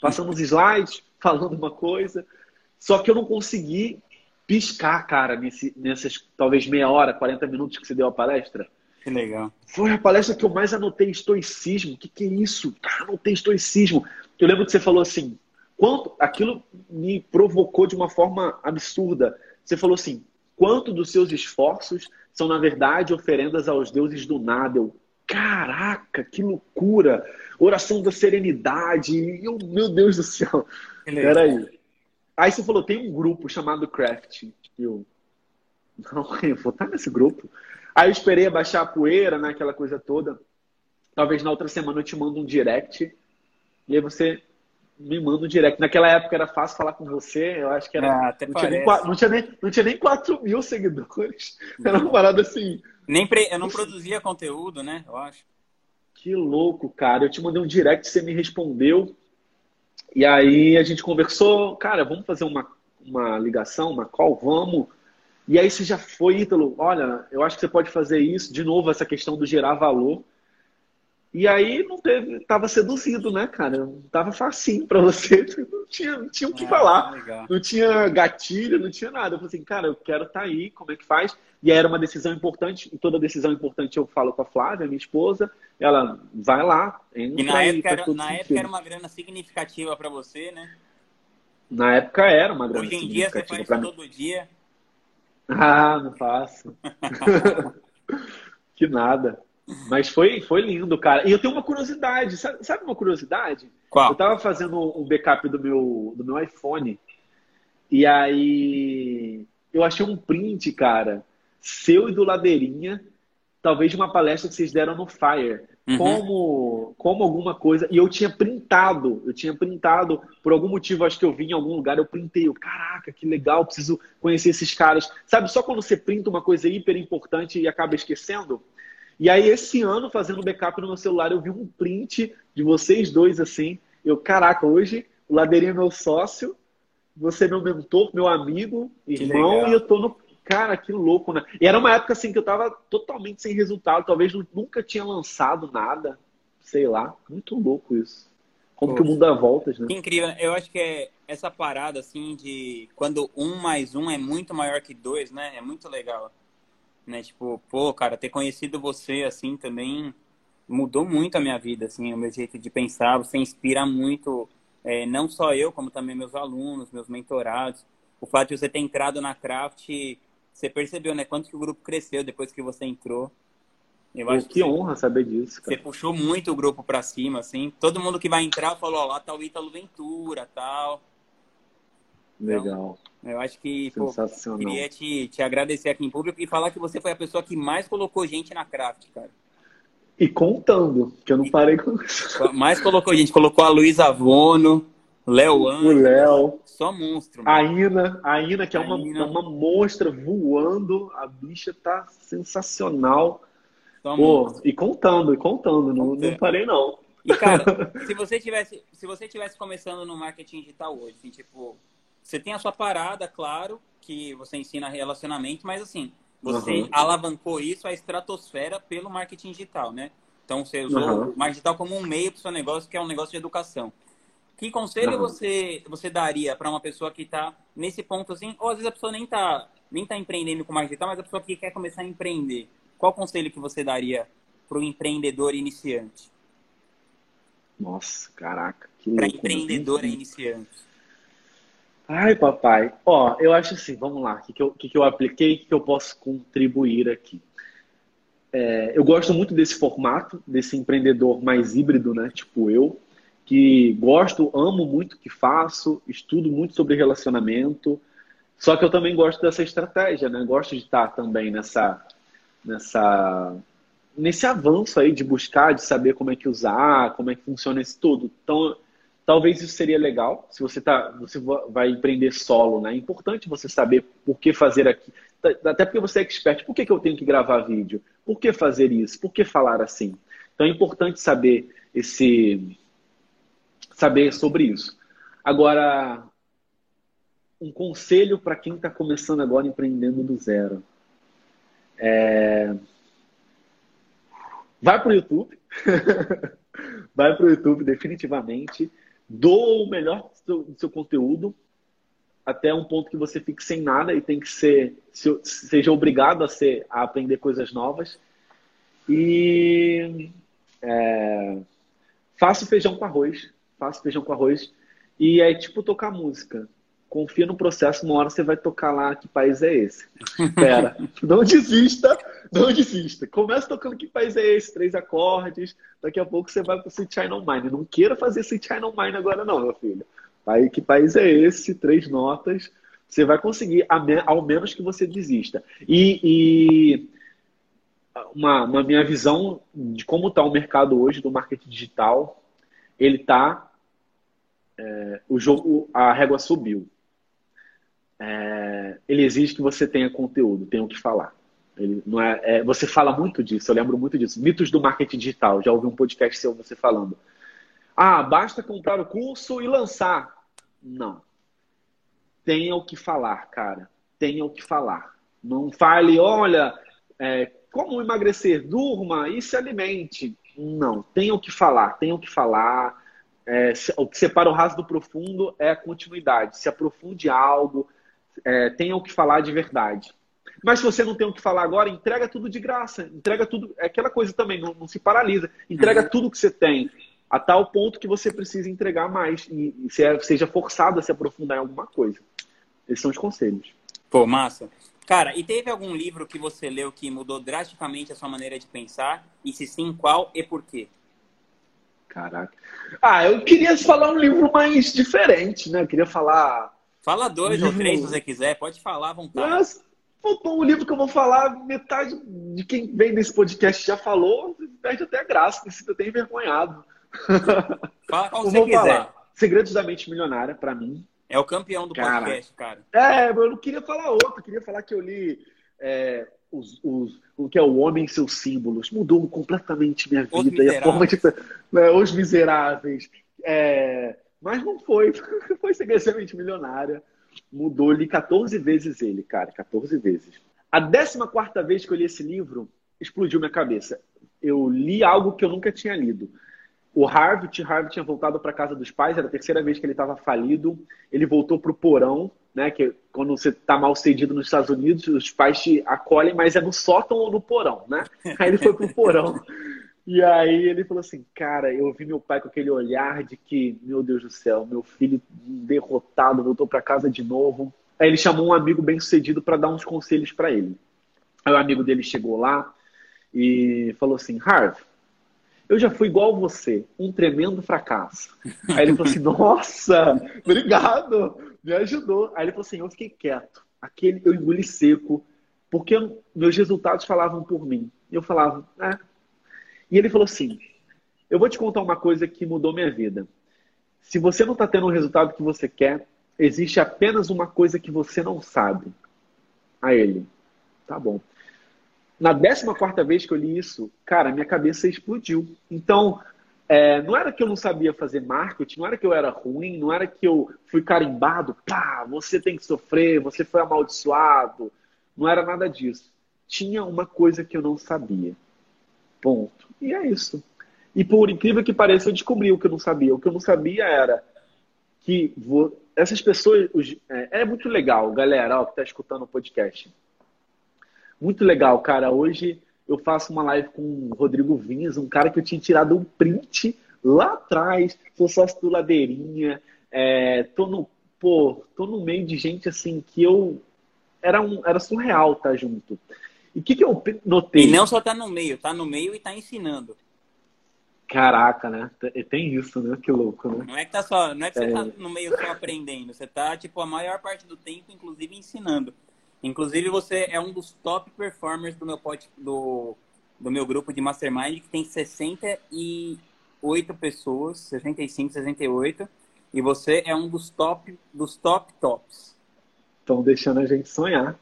passando os slides, falando uma coisa. Só que eu não consegui piscar, cara, nesse, nessas talvez meia hora, 40 minutos que você deu a palestra. Que legal. Foi a palestra que eu mais anotei estoicismo. O que, que é isso? Cara, anotei estoicismo. Eu lembro que você falou assim, quanto aquilo me provocou de uma forma absurda. Você falou assim, quanto dos seus esforços são, na verdade, oferendas aos deuses do nada. Eu, caraca, que loucura! Oração da serenidade. Eu, meu Deus do céu. Peraí. Aí você falou, tem um grupo chamado Craft. Eu, não, eu vou estar nesse grupo. Aí eu esperei abaixar a poeira, né, aquela coisa toda. Talvez na outra semana eu te mando um direct. E aí você me manda um direct. Naquela época era fácil falar com você, eu acho que era. Ah, não, tinha nem, não, tinha nem, não tinha nem 4 mil seguidores. Era uma parada assim. Nem pre... Eu não produzia conteúdo, né? Eu acho. Que louco, cara. Eu te mandei um direct, você me respondeu. E aí a gente conversou, cara, vamos fazer uma, uma ligação, uma call, vamos. E aí você já foi, Ítalo, olha, eu acho que você pode fazer isso, de novo, essa questão do gerar valor. E aí não teve, tava seduzido, né, cara? Tava facinho para você, não tinha, não tinha o que ah, falar. Legal. Não tinha gatilho, não tinha nada. Eu falei assim, cara, eu quero estar tá aí, como é que faz? E aí era uma decisão importante, e toda decisão importante eu falo com a Flávia, minha esposa, ela vai lá. e na, aí, época, era, na época era uma grana significativa para você, né? Na época era uma grana Hoje em dia você faz isso todo dia. Ah, não faço. que nada. Mas foi, foi lindo, cara. E eu tenho uma curiosidade. Sabe, sabe uma curiosidade? Qual? Eu tava fazendo um backup do meu, do meu iPhone. E aí eu achei um print, cara, seu e do Ladeirinha, talvez de uma palestra que vocês deram no Fire. Uhum. Como, como alguma coisa. E eu tinha printado, eu tinha printado, por algum motivo, acho que eu vi em algum lugar, eu printei. Eu, Caraca, que legal, preciso conhecer esses caras. Sabe, só quando você printa uma coisa hiper importante e acaba esquecendo? E aí, esse ano, fazendo backup no meu celular, eu vi um print de vocês dois assim. Eu, caraca, hoje o Ladeirinho é meu sócio, você é meu mentor, meu amigo, irmão, e eu tô no. Cara, que louco, né? E era uma época assim que eu tava totalmente sem resultado, talvez nunca tinha lançado nada, sei lá. Muito louco isso. Como Pô, que o mundo dá voltas, né? Que incrível. Eu acho que é essa parada, assim, de quando um mais um é muito maior que dois, né? É muito legal né? Tipo, pô, cara, ter conhecido você assim também mudou muito a minha vida, assim, o meu jeito de pensar. Você inspira muito, é, não só eu, como também meus alunos, meus mentorados. O fato de você ter entrado na Craft, você percebeu, né? Quanto que o grupo cresceu depois que você entrou. Eu acho que, que honra saber disso. Cara. Você puxou muito o grupo para cima, assim. Todo mundo que vai entrar falou, ó, lá tá o Ítalo Ventura, tal. Então, Legal. Então, eu acho que pô, queria te, te agradecer aqui em público e falar que você foi a pessoa que mais colocou gente na craft, cara. E contando, que eu não parei com isso. Mais colocou gente, colocou a Luísa Avono, Léo Anjo. O Léo. Só monstro. Mano. A Ina, a Ina, que é uma, Ina. uma monstra voando. A bicha tá sensacional. Só Pô, monstro. e contando, e contando, não, não parei não. E cara, se você tivesse, se você tivesse começando no marketing digital hoje, assim, tipo, você tem a sua parada, claro, que você ensina relacionamento, mas assim, você uhum. alavancou isso à estratosfera pelo marketing digital, né? Então você usou uhum. o marketing digital como um meio para o seu negócio, que é um negócio de educação. Que conselho uhum. você, você daria para uma pessoa que está nesse ponto assim, ou às vezes a pessoa nem está nem tá empreendendo com marketing digital, mas a pessoa que quer começar a empreender? Qual conselho que você daria para o empreendedor iniciante? Nossa, caraca. Para empreendedor iniciante. Ai, papai. Ó, eu acho assim, vamos lá. O que, que, eu, que, que eu apliquei o que, que eu posso contribuir aqui? É, eu gosto muito desse formato, desse empreendedor mais híbrido, né? Tipo eu, que gosto, amo muito o que faço, estudo muito sobre relacionamento. Só que eu também gosto dessa estratégia, né? Gosto de estar também nessa, nessa, nesse avanço aí de buscar, de saber como é que usar, como é que funciona isso tudo. Então, Talvez isso seria legal se você tá, você vai empreender solo, né? É importante você saber por que fazer aqui. Até porque você é expert. Por que, que eu tenho que gravar vídeo? Por que fazer isso? Por que falar assim? Então é importante saber esse saber sobre isso. Agora, um conselho para quem está começando agora empreendendo do zero. É... Vai para o YouTube. Vai para o YouTube, definitivamente doa o melhor do seu, do seu, conteúdo até um ponto que você fique sem nada e tem que ser seja obrigado a ser a aprender coisas novas e é, faço feijão com arroz faço feijão com arroz e é tipo tocar música confia no processo, uma hora você vai tocar lá que país é esse. Pera, não desista, não desista. Começa tocando que país é esse, três acordes, daqui a pouco você vai para o City China Mine. Não queira fazer City China Mine agora não, meu filho. Aí que país é esse, três notas, você vai conseguir, ao menos que você desista. E, e uma, uma minha visão de como está o mercado hoje do marketing digital, ele está é, o jogo, a régua subiu é, ele exige que você tenha conteúdo, tenha o que falar. Ele não é, é, você fala muito disso, eu lembro muito disso. Mitos do marketing digital. Já ouvi um podcast seu você falando. Ah, basta comprar o curso e lançar. Não. Tenha o que falar, cara. Tenha o que falar. Não fale, olha, é, como emagrecer? Durma e se alimente. Não. Tenha o que falar. Tenha o que falar. É, o que separa o raso do profundo é a continuidade. Se aprofunde algo, é, tenha o que falar de verdade. Mas se você não tem o que falar agora, entrega tudo de graça. Entrega tudo. É aquela coisa também, não, não se paralisa. Entrega uhum. tudo que você tem, a tal ponto que você precisa entregar mais e, e é, seja forçado a se aprofundar em alguma coisa. Esses são os conselhos. Pô, massa. Cara, e teve algum livro que você leu que mudou drasticamente a sua maneira de pensar? E se sim, qual e por quê? Caraca. Ah, eu queria falar um livro mais diferente, né? Eu queria falar Fala dois ou três se você quiser, pode falar à vontade. Mas, faltou um livro que eu vou falar, metade de quem vem nesse podcast já falou, perde até a graça, me sinto até envergonhado. Fala qual você quiser. Falar. Segredos da Mente Milionária, para mim. É o campeão do cara, podcast, cara. É, eu não queria falar outro, eu queria falar que eu li é, os, os, o que é o Homem e seus símbolos. Mudou completamente minha vida. E a forma de. Né, os Miseráveis. É, mas não foi. Foi segredamente milionária. Mudou-lhe 14 vezes ele, cara. 14 vezes. A 14 vez que eu li esse livro, explodiu minha cabeça. Eu li algo que eu nunca tinha lido. O Harvey, Harvey tinha voltado para casa dos pais, era a terceira vez que ele estava falido. Ele voltou para o porão, né? Que quando você está mal cedido nos Estados Unidos, os pais te acolhem, mas é no sótão ou no porão, né? Aí ele foi para o porão. E aí ele falou assim, cara, eu vi meu pai com aquele olhar de que, meu Deus do céu, meu filho derrotado, voltou para casa de novo. Aí ele chamou um amigo bem sucedido para dar uns conselhos para ele. Aí o amigo dele chegou lá e falou assim, Harv, eu já fui igual você, um tremendo fracasso. Aí ele falou assim, nossa, obrigado, me ajudou. Aí ele falou assim, eu fiquei quieto, aquele eu engoli seco, porque meus resultados falavam por mim. Eu falava, é, e ele falou assim: Eu vou te contar uma coisa que mudou minha vida. Se você não está tendo o resultado que você quer, existe apenas uma coisa que você não sabe. A ele. Tá bom. Na 14 vez que eu li isso, cara, minha cabeça explodiu. Então, é, não era que eu não sabia fazer marketing, não era que eu era ruim, não era que eu fui carimbado, pá, você tem que sofrer, você foi amaldiçoado. Não era nada disso. Tinha uma coisa que eu não sabia. Ponto. E é isso. E por incrível que pareça, eu descobri o que eu não sabia. O que eu não sabia era que vou... essas pessoas. É, é, muito legal, galera, ó, que está escutando o podcast. Muito legal, cara. Hoje eu faço uma live com o Rodrigo Vinhas, um cara que eu tinha tirado um print lá atrás. Sou sócio do Ladeirinha. É, tô, no, pô, tô no meio de gente assim que eu. Era, um, era surreal estar tá junto. E o que, que eu notei? E não só tá no meio, tá no meio e tá ensinando. Caraca, né? Tem isso, né? Que louco, né? Não é que, tá só, não é que você tá é... tá no meio só aprendendo, você tá, tipo, a maior parte do tempo, inclusive, ensinando. Inclusive, você é um dos top performers do meu, pod, do, do meu grupo de Mastermind, que tem 68 pessoas, 65, 68, e você é um dos top, dos top tops estão deixando a gente sonhar.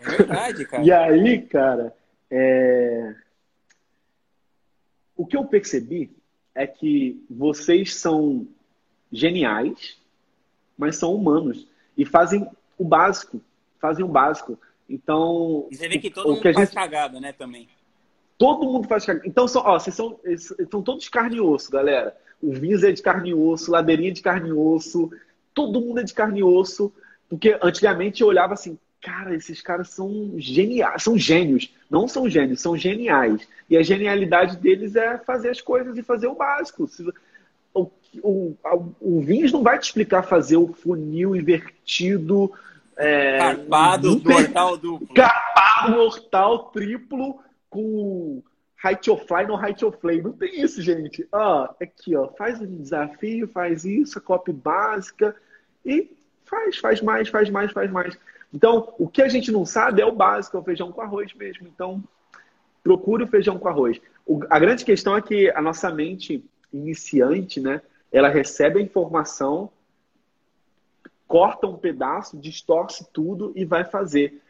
É verdade, cara. e aí, cara, é... o que eu percebi é que vocês são geniais, mas são humanos e fazem o básico, fazem o básico. Então, e você vê que todo mundo faz gente... cagada, né, também. Todo mundo faz cagada. Então, são, ó, vocês são, são todos carne e osso, galera. O Visa é de carne e osso, Ladeirinha é de carne e osso, todo mundo é de carne e osso, porque antigamente eu olhava assim, cara, esses caras são geniais, são gênios. Não são gênios, são geniais. E a genialidade deles é fazer as coisas e fazer o básico. o, o Vinhos não vai te explicar fazer o funil invertido. É, carpado do mortal duplo. Carpado mortal triplo com height of fly no height of flame. Não tem isso, gente. Ó, aqui, ó, faz um desafio, faz isso, a copy básica e faz, faz mais, faz mais, faz mais. Então, o que a gente não sabe é o básico, é o feijão com arroz mesmo. Então, procure o feijão com arroz. O, a grande questão é que a nossa mente iniciante, né, ela recebe a informação, corta um pedaço, distorce tudo e vai fazer.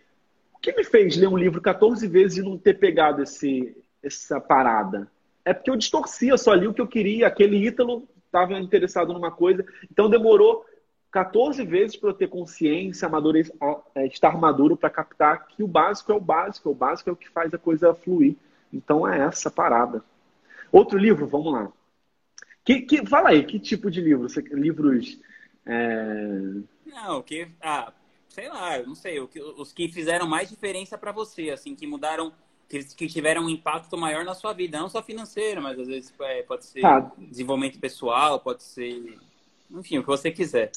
O que me fez ler um livro 14 vezes e não ter pegado esse, essa parada? É porque eu distorcia, só li o que eu queria. Aquele Ítalo estava interessado numa coisa, então demorou 14 vezes para eu ter consciência, amadurez, é, estar maduro para captar que o básico é o básico, o básico é o que faz a coisa fluir. Então é essa parada. Outro livro, vamos lá. Que, que, fala aí, que tipo de livro? Livros. É... Não, que. Ah, sei lá, não sei. Os que fizeram mais diferença para você, assim, que mudaram. Que, que, tiveram um impacto maior na sua vida, não só financeiro, mas às vezes é, pode ser tá. desenvolvimento pessoal, pode ser. Enfim, o que você quiser.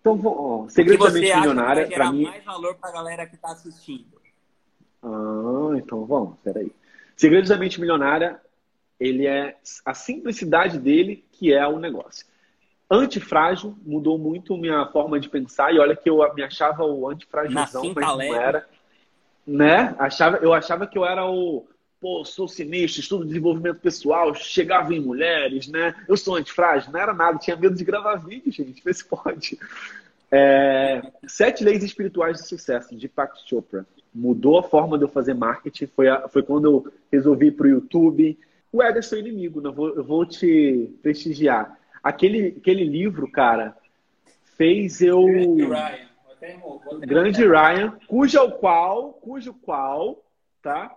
Então, ó, Segredo da Mente Milionária, para mim. mais valor para a galera que está assistindo. Ah, então vamos, peraí. Segredos da Mente Milionária, ele é a simplicidade dele que é o negócio. Antifrágil mudou muito minha forma de pensar e olha que eu me achava o antifrágilzão, mas não era. Né? Achava, eu achava que eu era o pô, sou sinistro, estudo desenvolvimento pessoal, chegava em mulheres, né? Eu sou antifrágil, não era nada, tinha medo de gravar vídeo, gente, vê se pode. É, Sete Leis Espirituais de Sucesso, de Pak Chopra. Mudou a forma de eu fazer marketing, foi, a, foi quando eu resolvi ir para o YouTube. O ego é seu inimigo, eu, vou, eu vou te prestigiar. Aquele, aquele livro, cara, fez eu... Grande Ryan. Grande Ryan, cujo qual, cujo qual, tá?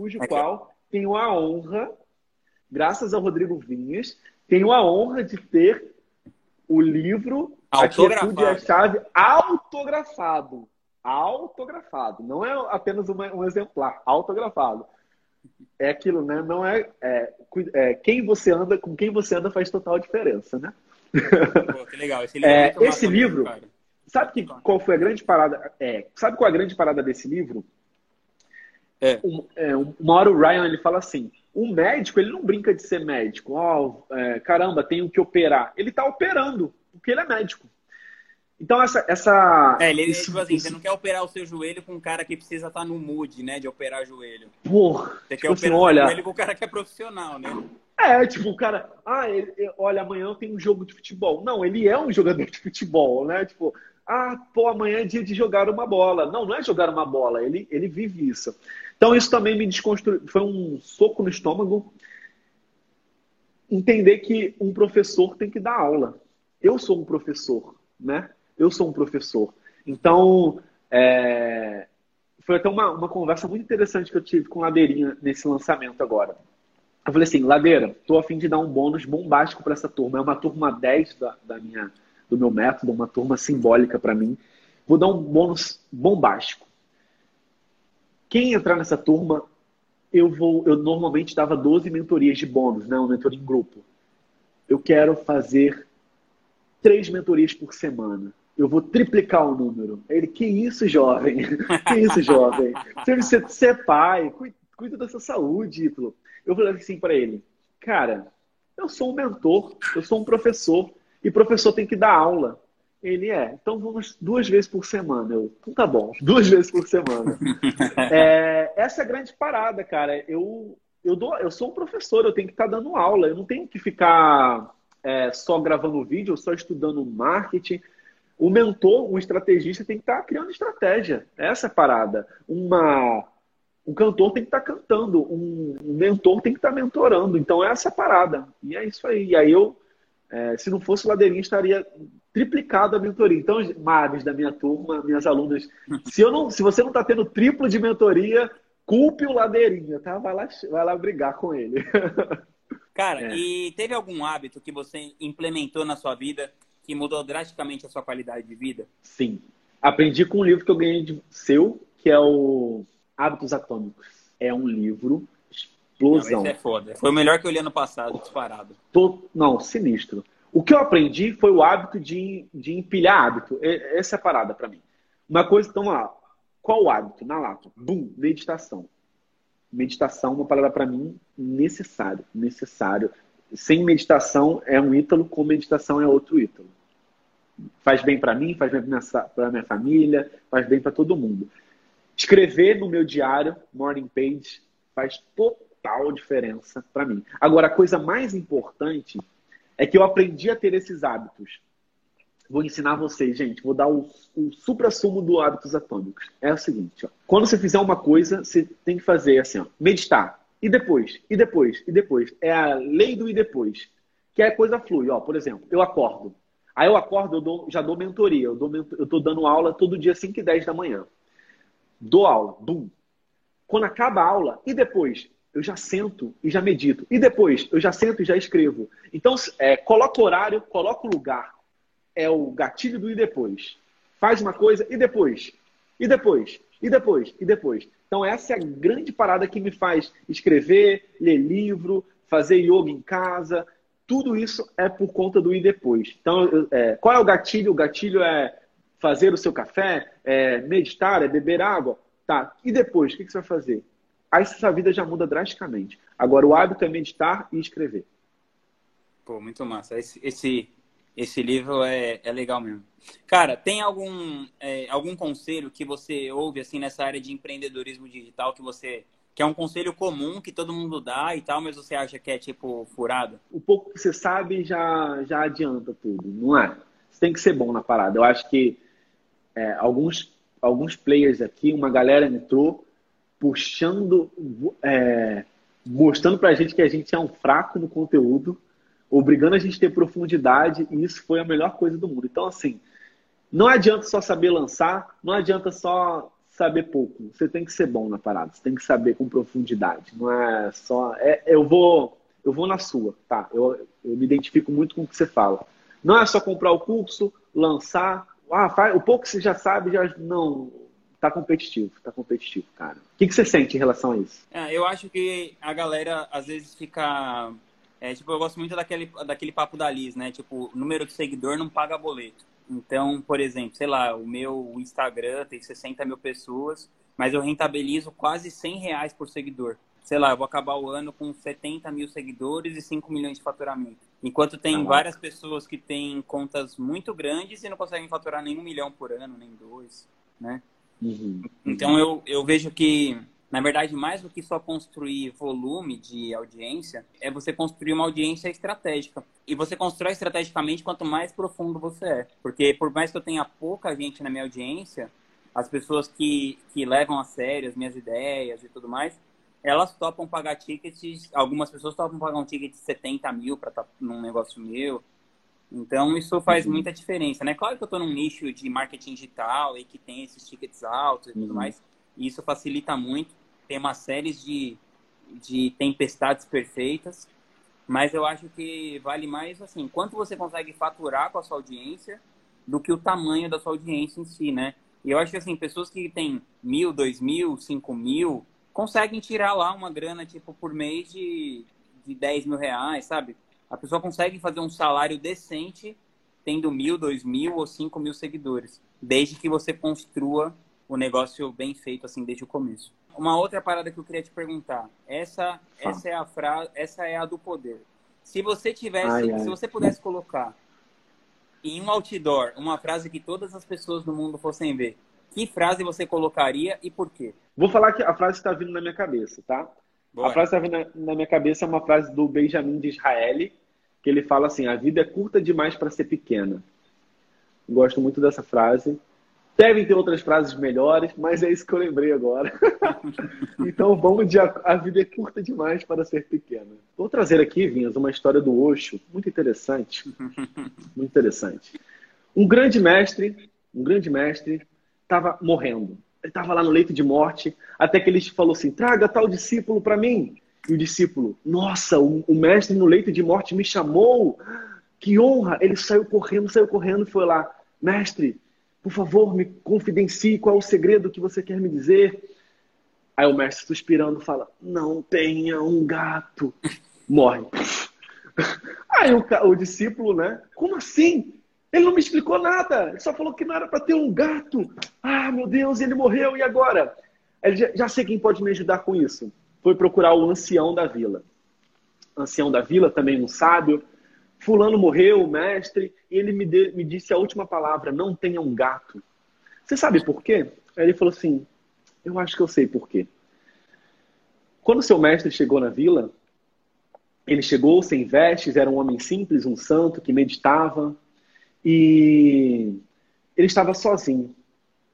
cujo okay. qual tenho a honra, graças ao Rodrigo Vinhas, tenho a honra de ter o livro Atitude a Chave autografado. Autografado. Não é apenas uma, um exemplar, autografado. É aquilo, né? Não é, é, é, quem você anda, com quem você anda faz total diferença, né? Pô, que legal. Esse livro, é, esse livro sabe que, qual foi a grande parada? É, sabe qual é a grande parada desse livro? É. Um, é, uma hora o Ryan ele fala assim: o médico ele não brinca de ser médico. Oh, é, caramba, tenho que operar. Ele está operando, porque ele é médico. Então, essa. essa é, ele, isso, tipo assim, você não quer operar o seu joelho com um cara que precisa estar tá no mood, né? De operar joelho. Porra. Você tipo quer assim, operar olha... o joelho com o cara que é profissional, né? É, tipo, o cara, ah, ele, olha, amanhã eu tenho um jogo de futebol. Não, ele é um jogador de futebol, né? Tipo, ah, pô, amanhã é dia de jogar uma bola. Não, não é jogar uma bola, ele, ele vive isso. Então, isso também me desconstruiu. Foi um soco no estômago. Entender que um professor tem que dar aula. Eu sou um professor, né? Eu sou um professor. Então, é... foi até uma, uma conversa muito interessante que eu tive com Ladeirinha nesse lançamento agora. Eu falei assim, Ladeira, tô a fim de dar um bônus bombástico para essa turma. É uma turma 10 da, da minha, do meu método, uma turma simbólica para mim. Vou dar um bônus bombástico. Quem entrar nessa turma, eu vou, eu normalmente dava 12 mentorias de bônus, né? Uma mentoria em grupo. Eu quero fazer três mentorias por semana. Eu vou triplicar o número. Ele, que isso, jovem? que isso, jovem? Você, você é pai, cuida, da sua saúde, Ítalo. Eu falei assim para ele, cara, eu sou um mentor, eu sou um professor, e professor tem que dar aula. Ele é. Então vamos duas vezes por semana. Eu, então tá bom, duas vezes por semana. é, essa é a grande parada, cara. Eu, eu, dou, eu sou um professor, eu tenho que estar tá dando aula. Eu não tenho que ficar é, só gravando vídeo, só estudando marketing. O mentor, o estrategista, tem que estar tá criando estratégia. Essa é a parada. Uma, um cantor tem que estar tá cantando, um, mentor tem que estar tá mentorando. Então, essa é a parada. E é isso aí. E aí eu, é, se não fosse o Ladeirinha, estaria triplicado a mentoria. Então, Mares da minha turma, minhas alunas, se, eu não, se você não está tendo triplo de mentoria, culpe o Ladeirinha, tá? Vai lá, vai lá brigar com ele. Cara, é. e teve algum hábito que você implementou na sua vida que mudou drasticamente a sua qualidade de vida? Sim. Aprendi com um livro que eu ganhei de seu, que é o Hábitos Atômicos. É um livro explosão. Não, é foda. Foi o melhor que eu li ano passado, disparado. Tô, não, sinistro. O que eu aprendi foi o hábito de, de empilhar hábito. Essa é a parada para mim. Uma coisa, então lá, qual o hábito? Na lata. Bum, meditação. Meditação, uma palavra para mim necessário, necessário. Sem meditação é um ítalo, com meditação é outro ítalo. Faz bem para mim, faz bem para minha família, faz bem para todo mundo. Escrever no meu diário, morning page, faz total diferença para mim. Agora, a coisa mais importante é que eu aprendi a ter esses hábitos. Vou ensinar vocês, gente. Vou dar o, o supra-sumo do hábitos atômicos. É o seguinte: ó. quando você fizer uma coisa, você tem que fazer assim: ó, meditar. E depois, e depois, e depois. É a lei do e depois. Que é a coisa flui. Ó, por exemplo, eu acordo. Aí eu acordo, eu dou, já dou mentoria. Eu, dou, eu tô dando aula todo dia 5 e 10 da manhã. Dou aula, bum. Quando acaba a aula, e depois? Eu já sento e já medito. E depois? Eu já sento e já escrevo. Então, é, coloca o horário, coloca o lugar. É o gatilho do e depois. Faz uma coisa e depois. E depois. E depois. E depois. Então, essa é a grande parada que me faz escrever, ler livro, fazer yoga em casa, tudo isso é por conta do e depois. Então, é, qual é o gatilho? O gatilho é fazer o seu café, é meditar, é beber água. Tá. E depois, o que você vai fazer? Aí sua vida já muda drasticamente. Agora, o hábito é meditar e escrever. Pô, muito massa. Esse, esse, esse livro é, é legal mesmo. Cara, tem algum, é, algum conselho que você ouve assim nessa área de empreendedorismo digital que você que é um conselho comum que todo mundo dá e tal, mas você acha que é tipo furado? O pouco que você sabe já, já adianta tudo, não é? Você tem que ser bom na parada. Eu acho que é, alguns, alguns players aqui, uma galera entrou puxando, é, mostrando pra gente que a gente é um fraco no conteúdo, obrigando a gente a ter profundidade, e isso foi a melhor coisa do mundo. Então, assim, não adianta só saber lançar, não adianta só saber pouco. Você tem que ser bom na parada. Você tem que saber com profundidade. Não é só. É, eu vou eu vou na sua, tá? Eu, eu me identifico muito com o que você fala. Não é só comprar o curso, lançar. Ah, faz, o pouco que você já sabe, já não. Tá competitivo, tá competitivo, cara. O que, que você sente em relação a isso? É, eu acho que a galera às vezes fica. É, tipo, eu gosto muito daquele, daquele papo da Liz, né? Tipo, número de seguidor não paga boleto. Então, por exemplo, sei lá, o meu Instagram tem 60 mil pessoas, mas eu rentabilizo quase 100 reais por seguidor. Sei lá, eu vou acabar o ano com 70 mil seguidores e 5 milhões de faturamento. Enquanto tem Caraca. várias pessoas que têm contas muito grandes e não conseguem faturar nem um milhão por ano, nem dois, né? Uhum. Então eu, eu vejo que na verdade, mais do que só construir volume de audiência, é você construir uma audiência estratégica. E você constrói estrategicamente quanto mais profundo você é. Porque por mais que eu tenha pouca gente na minha audiência, as pessoas que, que levam a sério as minhas ideias e tudo mais, elas topam pagar tickets, algumas pessoas topam pagar um ticket de 70 mil para estar tá num negócio meu. Então, isso faz uhum. muita diferença, né? Claro que eu estou num nicho de marketing digital e que tem esses tickets altos e tudo uhum. mais, e isso facilita muito tem uma série de, de tempestades perfeitas, mas eu acho que vale mais assim, quanto você consegue faturar com a sua audiência do que o tamanho da sua audiência em si, né? E eu acho que assim, pessoas que têm mil, dois mil, cinco mil, conseguem tirar lá uma grana, tipo, por mês de, de 10 mil reais, sabe? A pessoa consegue fazer um salário decente tendo mil, dois mil ou cinco mil seguidores, desde que você construa o negócio bem feito, assim, desde o começo. Uma outra parada que eu queria te perguntar. Essa, essa é a frase, essa é a do poder. Se você tivesse, ai, ai. se você pudesse colocar em um outdoor uma frase que todas as pessoas do mundo fossem ver, que frase você colocaria e por quê? Vou falar que a frase está vindo na minha cabeça, tá? Bora. A frase que está vindo na minha cabeça é uma frase do Benjamin de Israel, que ele fala assim: a vida é curta demais para ser pequena. Gosto muito dessa frase. Devem ter outras frases melhores, mas é isso que eu lembrei agora. então vamos de a, a, vida é curta demais para ser pequena. Vou trazer aqui, Vinhas, uma história do Osho, muito interessante. Muito interessante. Um grande mestre, um grande mestre, estava morrendo. Ele estava lá no leito de morte, até que ele falou assim: traga tal discípulo para mim. E o discípulo, nossa, o, o mestre no leito de morte me chamou. Que honra! Ele saiu correndo, saiu correndo e foi lá. Mestre, por favor, me confidencie qual o segredo que você quer me dizer. Aí o mestre suspirando fala: Não tenha um gato. Morre. Aí o, o discípulo, né? Como assim? Ele não me explicou nada. Ele só falou que não era para ter um gato. Ah, meu Deus, ele morreu. E agora? Ele já, já sei quem pode me ajudar com isso. Foi procurar o ancião da vila. Ancião da vila, também um sábio. Fulano morreu, o mestre, e ele me, de, me disse a última palavra: não tenha um gato. Você sabe por quê? Aí ele falou assim: eu acho que eu sei por quê. Quando seu mestre chegou na vila, ele chegou sem vestes, era um homem simples, um santo que meditava, e ele estava sozinho.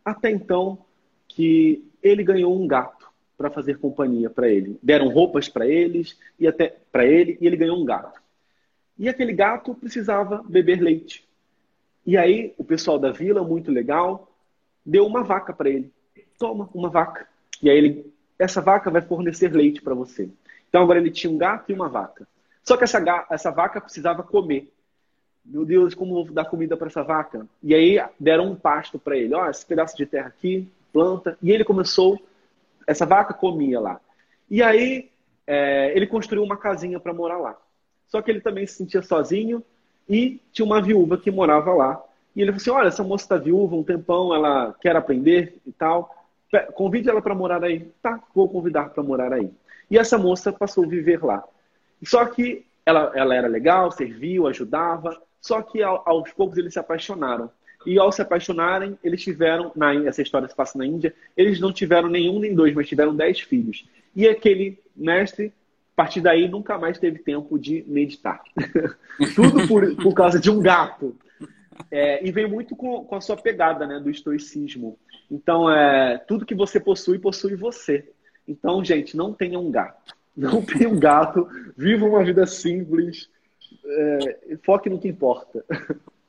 Até então que ele ganhou um gato para fazer companhia para ele. Deram roupas para eles e até para ele e ele ganhou um gato. E aquele gato precisava beber leite. E aí o pessoal da vila, muito legal, deu uma vaca para ele. Toma uma vaca. E aí ele, essa vaca vai fornecer leite para você. Então agora ele tinha um gato e uma vaca. Só que essa, essa vaca precisava comer. Meu Deus, como vou dar comida para essa vaca? E aí deram um pasto para ele. Ó, esse pedaço de terra aqui, planta. E ele começou, essa vaca comia lá. E aí é, ele construiu uma casinha para morar lá. Só que ele também se sentia sozinho e tinha uma viúva que morava lá. E ele falou assim: Olha, essa moça está viúva um tempão, ela quer aprender e tal. Convide ela para morar aí. Tá, vou convidar para morar aí. E essa moça passou a viver lá. Só que ela, ela era legal, serviu, ajudava. Só que aos poucos eles se apaixonaram. E ao se apaixonarem, eles tiveram, na, essa história se passa na Índia, eles não tiveram nenhum nem dois, mas tiveram dez filhos. E aquele mestre a partir daí, nunca mais teve tempo de meditar. Tudo por, por causa de um gato. É, e vem muito com, com, a sua pegada né, do estoicismo. Então, é, tudo que você possui, possui você. Então, gente, não tenha um gato. Não tenha um gato. Viva uma vida simples. É, foque no que importa.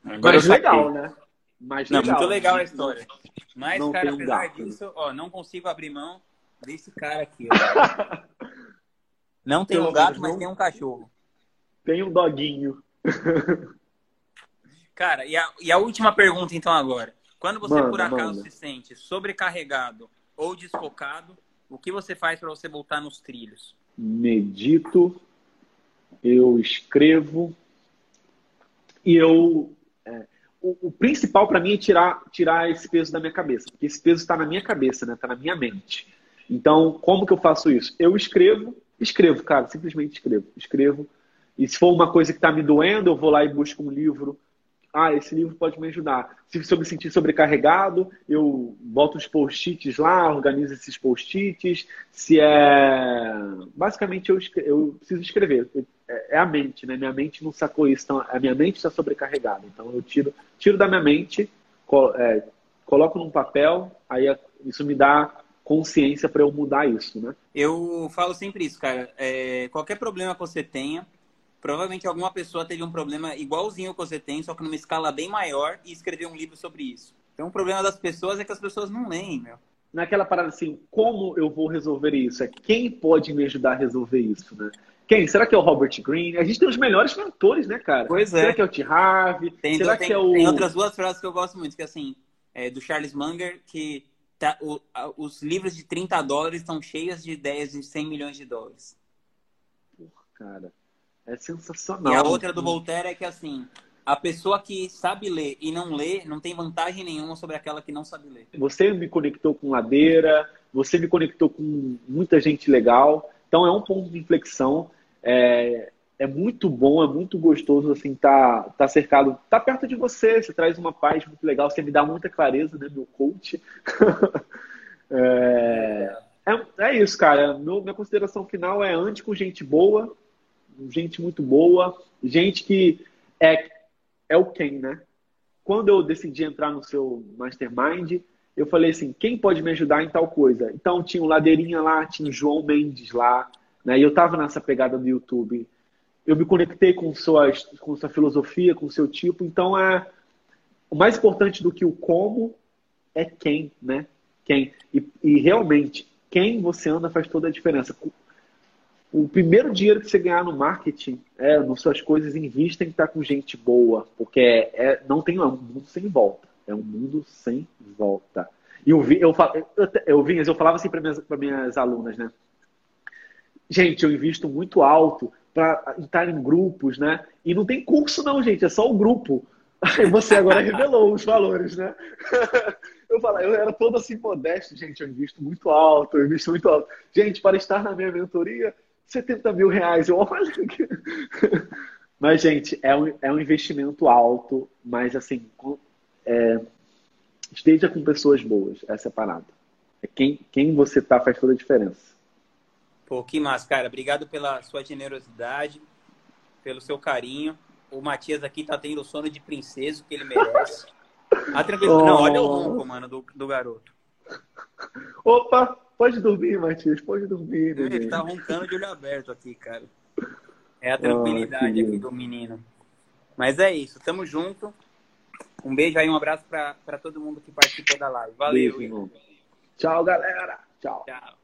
Agora Mas legal, né? Mas não, legal. Muito legal a história. Mas, não cara, apesar um disso, ó, não consigo abrir mão desse cara aqui. Ó. Não tem Pelo um gato, mas tem um cachorro. Tem um doguinho. Cara, e a, e a última pergunta então agora. Quando você manda, por acaso manda. se sente sobrecarregado ou desfocado, o que você faz para você voltar nos trilhos? Medito, eu escrevo e eu é, o, o, principal para mim é tirar tirar esse peso da minha cabeça, porque esse peso está na minha cabeça, né? Está na minha mente. Então, como que eu faço isso? Eu escrevo Escrevo, cara, simplesmente escrevo. Escrevo. E se for uma coisa que está me doendo, eu vou lá e busco um livro. Ah, esse livro pode me ajudar. Se eu me sentir sobrecarregado, eu boto os post-its lá, organizo esses post-its. Se é. Basicamente, eu, eu preciso escrever. É, é a mente, né? Minha mente não sacou isso. Então, a minha mente está sobrecarregada. Então, eu tiro, tiro da minha mente, é, coloco num papel, aí isso me dá consciência para eu mudar isso, né? Eu falo sempre isso, cara. É, qualquer problema que você tenha, provavelmente alguma pessoa teve um problema igualzinho que você tem, só que numa escala bem maior e escreveu um livro sobre isso. Então o problema das pessoas é que as pessoas não leem, meu. Naquela parada assim, como eu vou resolver isso? É quem pode me ajudar a resolver isso, né? Quem? Será que é o Robert Greene? A gente tem os melhores mentores, né, cara? Pois é. Será que é o T. Harvey? Tem, Será tem, que é o... tem outras duas frases que eu gosto muito, que é assim, é do Charles Munger, que tá, o, a, os livros de 30 dólares estão cheios de ideias de 100 milhões de dólares. Porra, cara. É sensacional. E a outra do Voltaire é que, assim, a pessoa que sabe ler e não lê não tem vantagem nenhuma sobre aquela que não sabe ler. Você me conectou com Ladeira, você me conectou com muita gente legal. Então é um ponto de inflexão. É, é muito bom, é muito gostoso, assim, tá, tá cercado, tá perto de você, você traz uma paz muito legal, você me dá muita clareza, né, meu coach. é, é, é, isso, cara. Meu, minha consideração final é antes com gente boa, gente muito boa, gente que é, é o quem, né? Quando eu decidi entrar no seu mastermind, eu falei assim, quem pode me ajudar em tal coisa? Então tinha o Ladeirinha lá, tinha o João Mendes lá, né? E eu tava nessa pegada do YouTube eu me conectei com sua, com sua filosofia, com seu tipo. Então, é, o mais importante do que o como é quem, né? Quem. E, e realmente, quem você anda faz toda a diferença. O primeiro dinheiro que você ganhar no marketing, é, nas suas coisas, invista em estar com gente boa, porque é, é, não tem um mundo sem volta. É um mundo sem volta. E eu eu, eu, eu, eu falava assim para minhas, minhas alunas, né? Gente, eu invisto muito alto para estar em grupos, né? E não tem curso, não, gente, é só o grupo. Aí você agora revelou os valores, né? Eu falei, eu era todo assim modesto, gente, eu invisto muito alto, eu invisto muito alto. Gente, para estar na minha mentoria, 70 mil reais. Eu olho aqui. Mas, gente, é um, é um investimento alto, mas assim, é, esteja com pessoas boas, essa é a parada. É quem, quem você tá faz toda a diferença. Pô, que massa, cara. Obrigado pela sua generosidade, pelo seu carinho. O Matias aqui tá tendo o sono de princesa que ele merece. Ah, tranquilo. Oh. Não, olha o ronco, mano, do, do garoto. Opa, pode dormir, Matias, pode dormir. Ele tá roncando de olho aberto aqui, cara. É a tranquilidade oh, aqui do menino. Mas é isso, tamo junto. Um beijo aí, um abraço para todo mundo que participou da live. Valeu. Beijo, Tchau, galera. Tchau. Tchau.